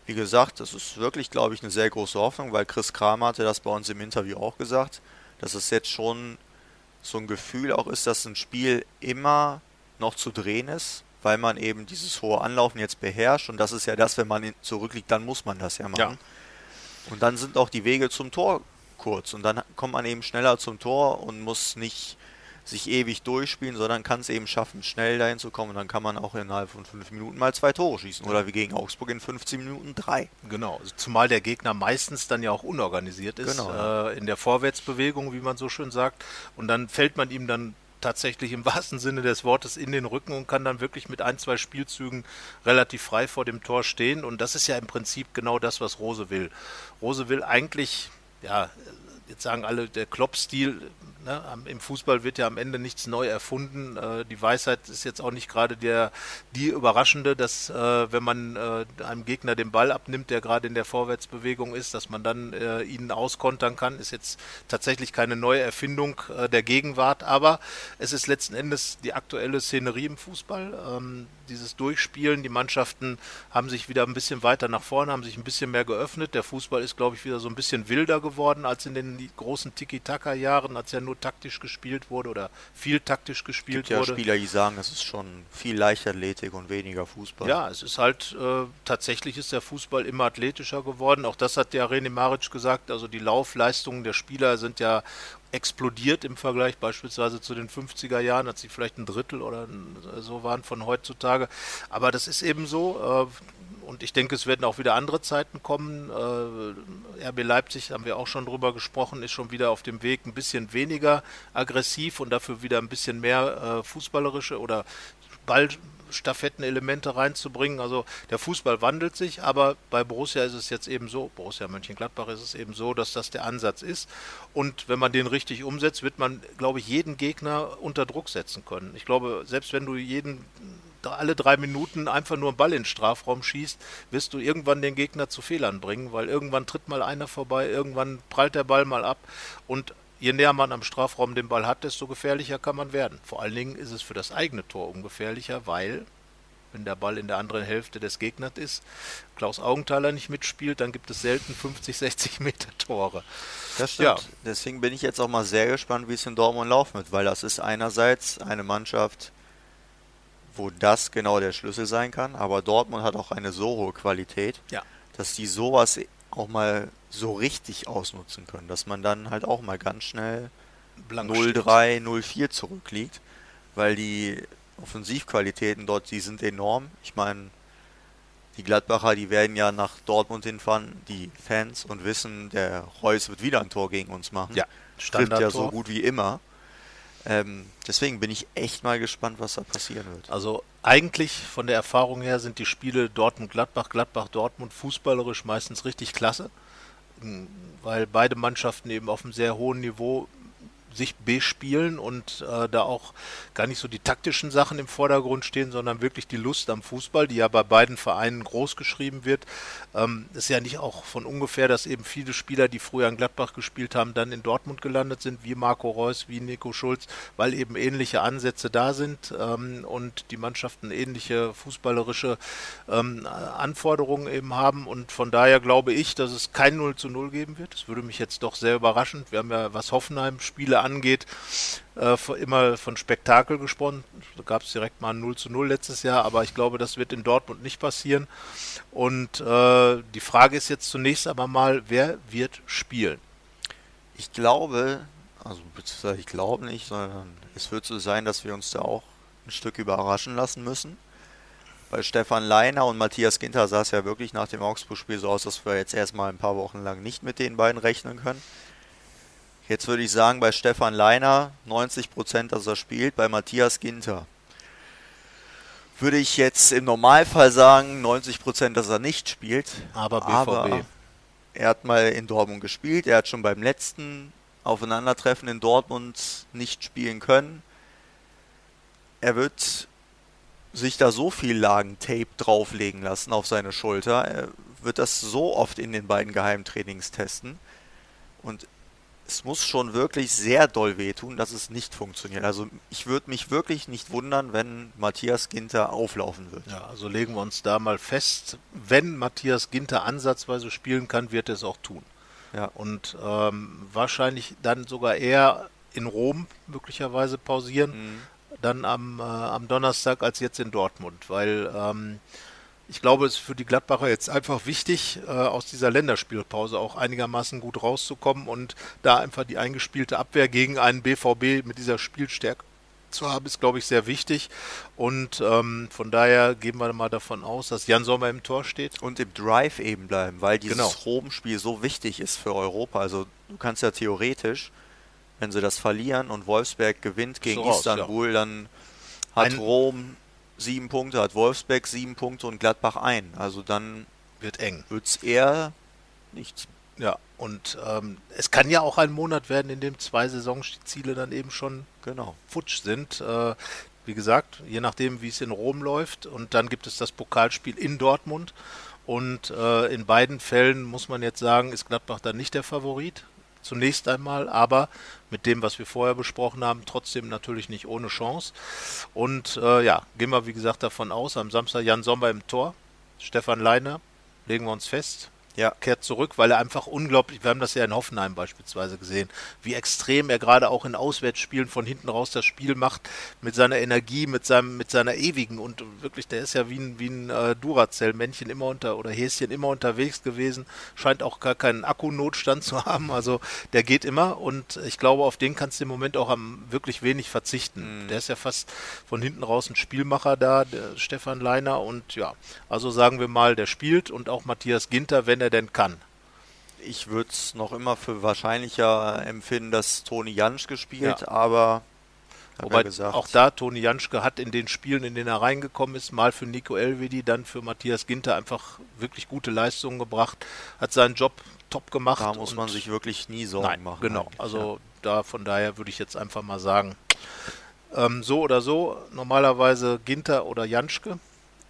wie gesagt, das ist wirklich, glaube ich, eine sehr große Hoffnung, weil Chris Kramer hatte das bei uns im Interview auch gesagt, dass es jetzt schon so ein Gefühl auch ist, dass ein Spiel immer noch zu drehen ist weil man eben dieses hohe Anlaufen jetzt beherrscht. Und das ist ja das, wenn man zurückliegt, dann muss man das ja machen. Ja. Und dann sind auch die Wege zum Tor kurz. Und dann kommt man eben schneller zum Tor und muss nicht sich ewig durchspielen, sondern kann es eben schaffen, schnell dahin zu kommen. Und dann kann man auch innerhalb von fünf Minuten mal zwei Tore schießen. Oder wie gegen Augsburg in 15 Minuten drei. Genau, also zumal der Gegner meistens dann ja auch unorganisiert ist genau, äh, in der Vorwärtsbewegung, wie man so schön sagt. Und dann fällt man ihm dann tatsächlich im [laughs] wahrsten Sinne des Wortes in den Rücken und kann dann wirklich mit ein, zwei Spielzügen relativ frei vor dem Tor stehen. Und das ist ja im Prinzip genau das, was Rose will. Rose will eigentlich, ja, jetzt sagen alle, der Klopp-Stil Ne? Im Fußball wird ja am Ende nichts neu erfunden. Äh, die Weisheit ist jetzt auch nicht gerade der, die überraschende, dass äh, wenn man äh, einem Gegner den Ball abnimmt, der gerade in der Vorwärtsbewegung ist, dass man dann ihn auskontern kann, ist jetzt tatsächlich keine neue Erfindung der Gegenwart, aber es ist letzten Endes die aktuelle Szenerie im Fußball. Ähm, dieses Durchspielen. Die Mannschaften haben sich wieder ein bisschen weiter nach vorne, haben sich ein bisschen mehr geöffnet. Der Fußball ist, glaube ich, wieder so ein bisschen wilder geworden als in den großen Tiki-Taka-Jahren, als ja nur taktisch gespielt wurde oder viel taktisch gespielt es gibt wurde. Ja, Spieler, die sagen, es ist schon viel Leichtathletik und weniger Fußball. Ja, es ist halt äh, tatsächlich ist der Fußball immer athletischer geworden. Auch das hat der René Maric gesagt. Also die Laufleistungen der Spieler sind ja explodiert im Vergleich beispielsweise zu den 50er Jahren, als sie vielleicht ein Drittel oder so waren von heutzutage. Aber das ist eben so. Äh, und ich denke, es werden auch wieder andere Zeiten kommen. Äh, RB Leipzig, haben wir auch schon drüber gesprochen, ist schon wieder auf dem Weg ein bisschen weniger aggressiv und dafür wieder ein bisschen mehr äh, fußballerische oder Ball Stafettenelemente reinzubringen. Also der Fußball wandelt sich, aber bei Borussia ist es jetzt eben so, Borussia Mönchengladbach ist es eben so, dass das der Ansatz ist. Und wenn man den richtig umsetzt, wird man, glaube ich, jeden Gegner unter Druck setzen können. Ich glaube, selbst wenn du jeden alle drei Minuten einfach nur einen Ball in den Strafraum schießt, wirst du irgendwann den Gegner zu Fehlern bringen, weil irgendwann tritt mal einer vorbei, irgendwann prallt der Ball mal ab und je näher man am Strafraum den Ball hat, desto gefährlicher kann man werden. Vor allen Dingen ist es für das eigene Tor ungefährlicher, weil wenn der Ball in der anderen Hälfte des Gegners ist, Klaus Augenthaler nicht mitspielt, dann gibt es selten 50, 60 Meter Tore. Das stimmt. Ja. Deswegen bin ich jetzt auch mal sehr gespannt, wie es in Dortmund laufen wird, weil das ist einerseits eine Mannschaft, wo das genau der Schlüssel sein kann, aber Dortmund hat auch eine so hohe Qualität, ja. dass die sowas auch mal so richtig ausnutzen können, dass man dann halt auch mal ganz schnell 0-3, 0-4 zurückliegt, weil die Offensivqualitäten dort, die sind enorm. Ich meine, die Gladbacher, die werden ja nach Dortmund hinfahren, die Fans, und wissen, der Reus wird wieder ein Tor gegen uns machen. Ja, Trifft ja so gut wie immer. Ähm, deswegen bin ich echt mal gespannt, was da passieren wird. Also eigentlich von der Erfahrung her sind die Spiele Dortmund-Gladbach, Gladbach-Dortmund fußballerisch meistens richtig klasse, weil beide Mannschaften eben auf einem sehr hohen Niveau sich bespielen und äh, da auch gar nicht so die taktischen Sachen im Vordergrund stehen, sondern wirklich die Lust am Fußball, die ja bei beiden Vereinen groß geschrieben wird. Ähm, ist ja nicht auch von ungefähr, dass eben viele Spieler, die früher in Gladbach gespielt haben, dann in Dortmund gelandet sind, wie Marco Reus, wie Nico Schulz, weil eben ähnliche Ansätze da sind ähm, und die Mannschaften ähnliche fußballerische ähm, Anforderungen eben haben und von daher glaube ich, dass es kein 0 zu 0 geben wird. Das würde mich jetzt doch sehr überraschen. Wir haben ja, was Angeht, äh, immer von Spektakel gesprochen. Da gab es direkt mal ein 0 zu 0 letztes Jahr, aber ich glaube, das wird in Dortmund nicht passieren. Und äh, die Frage ist jetzt zunächst aber mal, wer wird spielen? Ich glaube, also ich glaube nicht, sondern es wird so sein, dass wir uns da auch ein Stück überraschen lassen müssen. bei Stefan Leiner und Matthias Ginter sah es ja wirklich nach dem Augsburg-Spiel so aus, dass wir jetzt erstmal ein paar Wochen lang nicht mit den beiden rechnen können. Jetzt würde ich sagen, bei Stefan Leiner 90%, dass er spielt, bei Matthias Ginter würde ich jetzt im Normalfall sagen 90%, dass er nicht spielt. Aber BVB. Aber er hat mal in Dortmund gespielt, er hat schon beim letzten Aufeinandertreffen in Dortmund nicht spielen können. Er wird sich da so viel Lagen Tape drauflegen lassen auf seine Schulter. Er wird das so oft in den beiden Geheimtrainings testen. Und es muss schon wirklich sehr doll wehtun, dass es nicht funktioniert. Also ich würde mich wirklich nicht wundern, wenn Matthias Ginter auflaufen wird. Ja, also legen wir uns da mal fest, wenn Matthias Ginter ansatzweise spielen kann, wird er es auch tun. Ja. Und ähm, wahrscheinlich dann sogar eher in Rom möglicherweise pausieren, Mhm. dann am, äh, am Donnerstag als jetzt in Dortmund, weil ähm, ich glaube, es ist für die Gladbacher jetzt einfach wichtig, äh, aus dieser Länderspielpause auch einigermaßen gut rauszukommen und da einfach die eingespielte Abwehr gegen einen BVB mit dieser Spielstärke zu haben, ist, glaube ich, sehr wichtig. Und ähm, von daher gehen wir mal davon aus, dass Jan Sommer im Tor steht. Und im Drive eben bleiben, weil dieses Genau. Rom-Spiel so wichtig ist für Europa. Also du kannst ja theoretisch, wenn sie das verlieren und Wolfsberg gewinnt gegen So raus, Istanbul, dann hat Ein- Rom sieben Punkte, hat Wolfsberg sieben Punkte und Gladbach ein. Also dann Wird eng. wird es eher nichts. Ja, und ähm, es kann ja auch ein Monat werden, in dem zwei Saisonziele dann eben schon Genau. futsch sind. Äh, wie gesagt, je nachdem, wie es in Rom läuft. Und dann gibt es das Pokalspiel in Dortmund. Und äh, in beiden Fällen muss man jetzt sagen, ist Gladbach dann nicht der Favorit. Zunächst einmal, aber mit dem, was wir vorher besprochen haben, trotzdem natürlich nicht ohne Chance. Und äh, ja, gehen wir wie gesagt davon aus, am Samstag Jan Sommer im Tor, Stefan Leiner, legen wir uns fest Ja, kehrt zurück, weil er einfach unglaublich, wir haben das ja in Hoffenheim beispielsweise gesehen, wie extrem er gerade auch in Auswärtsspielen von hinten raus das Spiel macht, mit seiner Energie, mit seinem, mit seiner ewigen und wirklich, der ist ja wie ein, wie ein äh, Duracell-Männchen immer unter oder Häschen immer unterwegs gewesen, scheint auch gar keinen Akkunotstand zu [laughs] haben, also der geht immer und ich glaube, auf den kannst du im Moment auch am wirklich wenig verzichten. Der ist ja fast von hinten raus ein Spielmacher da, Stefan Leiner und ja, also sagen wir mal, der spielt und auch Matthias Ginter, wenn er denn kann. ich würde es noch immer für wahrscheinlicher empfinden, dass Toni Jansch gespielt, Ja. aber Wobei ja gesagt, auch da Toni Janschke hat in den Spielen, in denen er reingekommen ist, mal für Nico Elvedi, dann für Matthias Ginter einfach wirklich gute Leistungen gebracht, hat seinen Job top gemacht. da muss man sich wirklich nie Sorgen Nein, machen. genau. eigentlich, Also da von daher würde ich jetzt einfach mal sagen, ähm, so oder so, normalerweise Ginter oder Janschke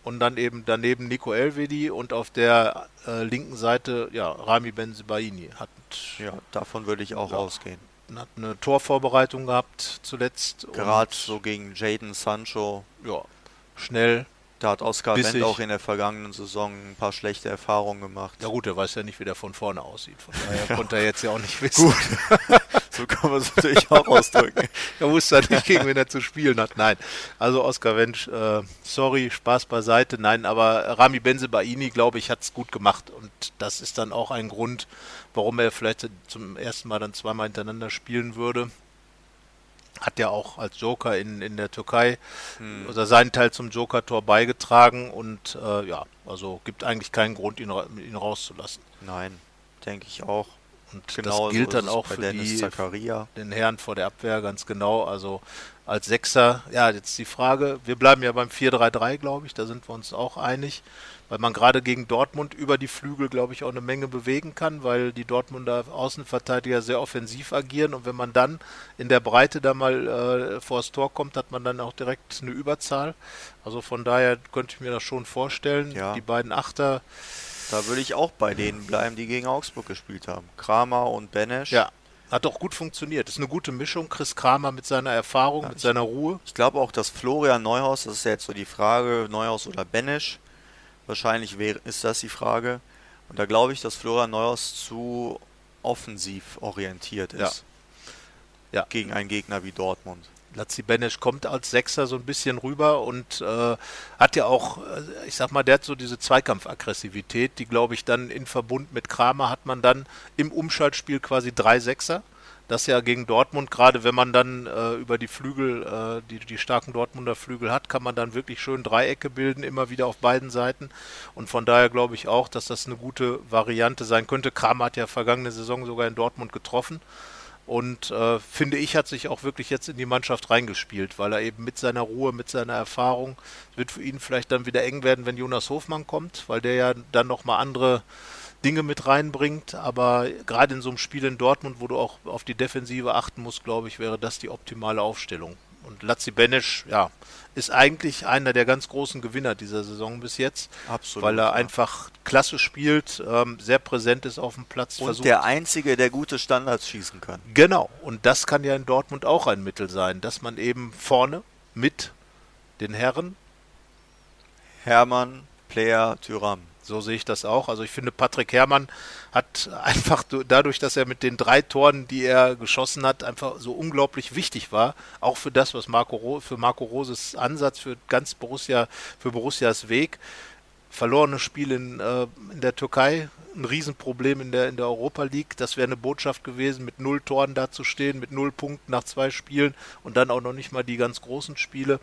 und dann eben daneben Nico Elvedi und auf der äh, linken Seite ja Rami Benzibaini hat, ja. davon würde ich auch Ja. ausgehen. hat eine Torvorbereitung gehabt zuletzt. Gerade so gegen Jaden Sancho, ja, schnell. Da hat Oskar. Wendt auch in der vergangenen Saison ein paar schlechte Erfahrungen gemacht. Ja gut, er weiß ja nicht, wie der von vorne aussieht. Von daher konnte er jetzt ja auch nicht wissen. [laughs] So kann man es natürlich auch [laughs] ausdrücken. Er wusste ja nicht, gegen wen er zu spielen hat. Nein. Also Oskar Wensch, äh, sorry, Spaß beiseite. Nein, aber Rami Benzebaini, glaube ich, hat es gut gemacht. Und das ist dann auch ein Grund, warum er vielleicht zum ersten Mal dann zweimal hintereinander spielen würde. Hat ja auch als Joker in, in der Türkei Hm. oder seinen Teil zum Joker-Tor beigetragen. Und äh, ja, also gibt eigentlich keinen Grund, ihn, ihn rauszulassen. Nein, denke ich auch. Und Genau das gilt so dann auch für die, Zakaria. den Herrn vor der Abwehr, ganz genau. Also als Sechser, ja, jetzt die Frage, wir bleiben ja beim 4-3-3, glaube ich, da sind wir uns auch einig, weil man gerade gegen Dortmund über die Flügel, glaube ich, auch eine Menge bewegen kann, weil die Dortmunder Außenverteidiger sehr offensiv agieren und wenn man dann in der Breite da mal äh, vors Tor kommt, hat man dann auch direkt eine Überzahl. Also von daher könnte ich mir das schon vorstellen. Ja. Die beiden Achter, Da würde ich auch bei denen bleiben, die gegen Augsburg gespielt haben. Kramer und Benesch. ja, hat doch gut funktioniert. Ist eine gute Mischung. Chris Kramer mit seiner Erfahrung, Ja, mit seiner Ruhe. Ich glaube auch, dass Florian Neuhaus, das ist ja jetzt so die Frage, Neuhaus oder Benesch, wahrscheinlich wäre, ist das die Frage. Und da glaube ich, dass Florian Neuhaus zu offensiv orientiert ist. Ja. Gegen einen Gegner wie Dortmund. Lazzi Benesch kommt als Sechser so ein bisschen rüber und äh, hat ja auch, äh, ich sag mal, der hat so diese Zweikampfaggressivität, die glaube ich dann in Verbund mit Kramer hat man dann im Umschaltspiel quasi drei Sechser, das ja gegen Dortmund, gerade wenn man dann äh, über die Flügel, äh, die, die starken Dortmunder Flügel hat, kann man dann wirklich schön Dreiecke bilden, immer wieder auf beiden Seiten. Und von daher glaube ich auch, dass das eine gute Variante sein könnte. Kram hat ja vergangene Saison sogar in Dortmund getroffen. Und äh, finde ich, hat sich auch wirklich jetzt in die Mannschaft reingespielt, weil er eben mit seiner Ruhe, mit seiner Erfahrung, wird für ihn vielleicht dann wieder eng werden, wenn Jonas Hofmann kommt, weil der ja dann nochmal andere Dinge mit reinbringt. Aber gerade in so einem Spiel in Dortmund, wo du auch auf die Defensive achten musst, glaube ich, wäre das die optimale Aufstellung. Und Lazzi Benesch, ja, ist eigentlich einer der ganz großen Gewinner dieser Saison bis jetzt. Absolut. Weil er ja. einfach klasse spielt, ähm, sehr präsent ist auf dem Platz. Und versucht- der Einzige, der gute Standards schießen kann. Genau. Und das kann ja in Dortmund auch ein Mittel sein, dass man eben vorne mit den Herren, Hermann, Player, Tyram. So sehe ich das auch. Also ich finde, Patrick Herrmann hat [laughs] einfach du- dadurch, dass er mit den drei Toren, die er geschossen hat, einfach so unglaublich wichtig war, auch für das, was Marco für Marco Roses Ansatz für ganz Borussia, für Borussias Weg. Verlorene Spiel in, äh, in der Türkei, ein Riesenproblem in der, in der Europa League. Das wäre eine Botschaft gewesen, mit null Toren dazustehen, mit null Punkten nach zwei Spielen und dann auch noch nicht mal die ganz großen Spiele.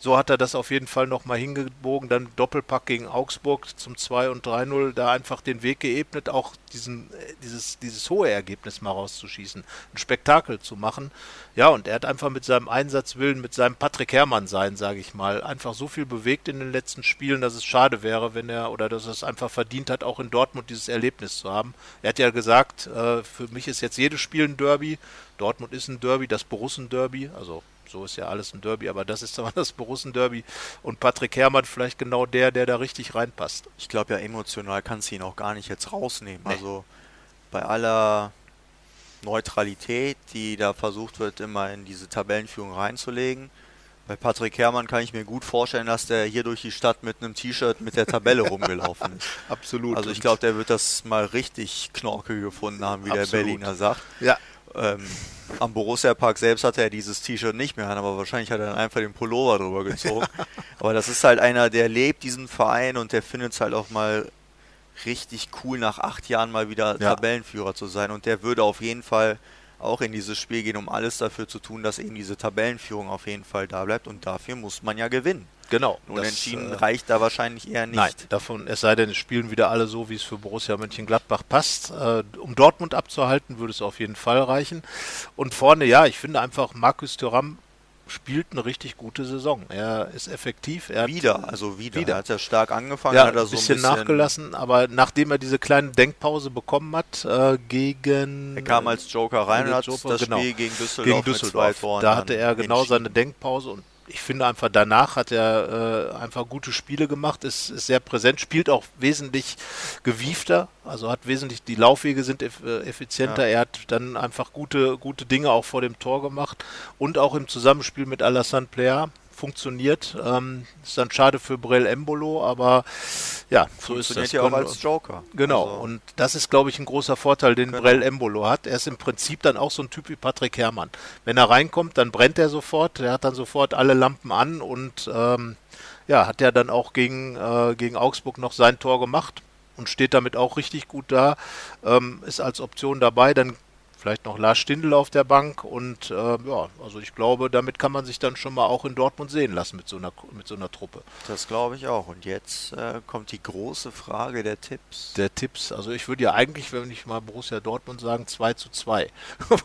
So hat er das auf jeden Fall nochmal hingebogen. Dann Doppelpack gegen Augsburg zum 2 und 3-0, da einfach den Weg geebnet, auch diesen, äh, dieses, dieses hohe Ergebnis mal rauszuschießen, ein Spektakel zu machen. Ja, und er hat einfach mit seinem Einsatzwillen, mit seinem Patrick Herrmann sein, sage ich mal, einfach so viel bewegt in den letzten Spielen, dass es schade wäre, wenn er oder dass er es einfach verdient hat, auch in Dortmund dieses Erlebnis zu haben. Er hat ja gesagt, äh, für mich ist jetzt jedes Spiel ein Derby. Dortmund ist ein Derby, das Borussen-Derby, also so ist ja alles ein Derby, aber das ist aber das Borussen-Derby. Und Patrick Herrmann vielleicht genau der, der da richtig reinpasst. Ich glaube ja, emotional kannst du ihn auch gar nicht jetzt rausnehmen. Nee. Also bei aller Neutralität, die da versucht wird, immer in diese Tabellenführung reinzulegen. Bei Patrick Herrmann kann ich mir gut vorstellen, dass der hier durch die Stadt mit einem T-Shirt mit der Tabelle [laughs] rumgelaufen ist. Absolut. Also ich glaube, der wird das mal richtig Knorke gefunden haben, wie der Absolut. Berliner sagt. Ja, Ähm, am Borussia Park selbst hatte er dieses T-Shirt nicht mehr an, aber wahrscheinlich hat er dann einfach den Pullover drüber gezogen. [laughs] aber das ist halt einer, der lebt diesen Verein und der findet es halt auch mal richtig cool, nach acht Jahren mal wieder Ja. Tabellenführer zu sein. Und der würde auf jeden Fall auch in dieses Spiel gehen, um alles dafür zu tun, dass eben diese Tabellenführung auf jeden Fall da bleibt. Und dafür muss man ja gewinnen. genau. Ein Das, Unentschieden äh, reicht da wahrscheinlich eher nicht. Nein, davon, es sei denn, es spielen wieder alle so, wie es für Borussia Mönchengladbach passt. Äh, um Dortmund abzuhalten, würde es auf jeden Fall reichen. Und vorne, ja, ich finde einfach, Markus Thuram spielt eine richtig gute Saison. Er ist effektiv. Er hat, Wieder, also wieder. Wieder. Er hat ja stark angefangen, ja, hat er ein so bisschen, nachgelassen, aber nachdem er diese kleine Denkpause bekommen hat, äh, gegen. Er kam als Joker rein und hat Joker, das genau. Spiel gegen Düsseldorf, gegen Düsseldorf. Da hatte er genau seine Denkpause und ich finde einfach danach hat er äh, einfach gute Spiele gemacht, ist, ist sehr präsent, spielt auch wesentlich gewiefter, also hat wesentlich, die Laufwege sind äh, effizienter, Ja. er hat dann einfach gute, gute Dinge auch vor dem Tor gemacht und auch im Zusammenspiel mit Alassane Plea funktioniert. Ähm, ist dann schade für Brel Embolo, aber ja, so ist das. ja auch als Joker. Genau, Also, und das ist, glaube ich, ein großer Vorteil, den Genau. Brell Embolo hat. Er ist im Prinzip dann auch so ein Typ wie Patrick Herrmann. Wenn er reinkommt, dann brennt er sofort, er hat dann sofort alle Lampen an und ähm, ja, hat ja dann auch gegen, äh, gegen Augsburg noch sein Tor gemacht und steht damit auch richtig gut da, ähm, ist als Option dabei, dann vielleicht noch Lars Stindl auf der Bank und äh, ja, also ich glaube, damit kann man sich dann schon mal auch in Dortmund sehen lassen mit so einer, mit so einer Truppe. das glaube ich auch. Und jetzt äh, kommt die große Frage der Tipps. Der Tipps, also ich würde ja eigentlich, wenn ich mal Borussia Dortmund sagen, 2 zu 2. [laughs]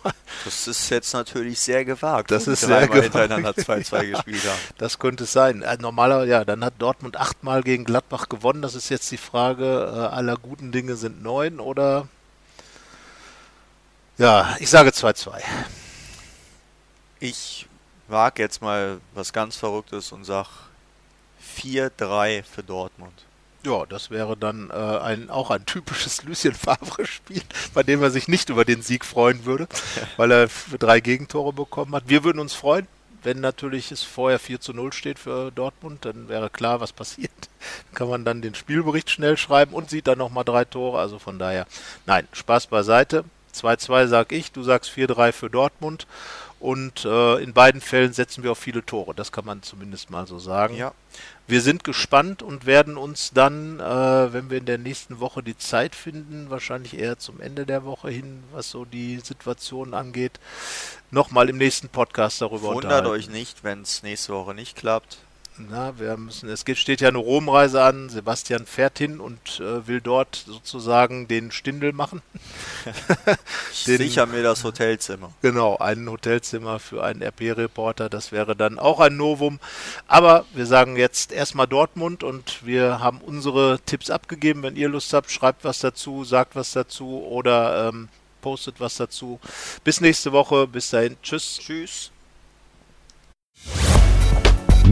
Das ist jetzt natürlich sehr gewagt. Das ist sehr gewagt. hintereinander 2-2 [laughs] gespielt haben. Das könnte es sein. Äh, normaler, ja, dann hat Dortmund achtmal gegen Gladbach gewonnen. Das ist jetzt die Frage, äh, aller guten Dinge sind neun oder ja, ich sage 2-2. Ich wage jetzt mal was ganz Verrücktes und sag 4-3 für Dortmund. Ja, das wäre dann äh, ein, auch ein typisches [laughs] Lucien Favre-Spiel, bei dem er sich nicht über den Sieg freuen würde, [laughs] weil er drei Gegentore bekommen hat. Wir würden uns freuen, wenn natürlich es vorher 4 zu 0 steht für Dortmund, dann wäre klar, was passiert. [laughs] Kann man dann den Spielbericht schnell schreiben und sieht dann nochmal drei Tore. Also von daher, nein, Spaß beiseite. 2-2 sag ich, du sagst 4-3 für Dortmund. Und äh, in beiden Fällen setzen wir auf viele Tore. Das kann man zumindest mal so sagen. Ja. Wir sind gespannt und werden uns dann, äh, wenn wir in der nächsten Woche die Zeit finden, wahrscheinlich eher zum Ende der Woche hin, was so die Situation angeht, nochmal im nächsten Podcast darüber Wundert unterhalten. euch nicht, wenn es nächste Woche nicht klappt. Na, wir müssen, es geht, steht ja eine Romreise an. Sebastian fährt hin und äh, will dort sozusagen den Stindel machen. [laughs] Ich Den- sichere mir das Hotelzimmer. Genau, ein Hotelzimmer für einen RP-Reporter, das wäre dann auch ein Novum. Aber wir sagen jetzt erstmal Dortmund und wir haben unsere Tipps abgegeben. Wenn ihr Lust habt, schreibt was dazu, sagt was dazu oder ähm, postet was dazu. Bis nächste Woche, bis dahin, tschüss. Tschüss.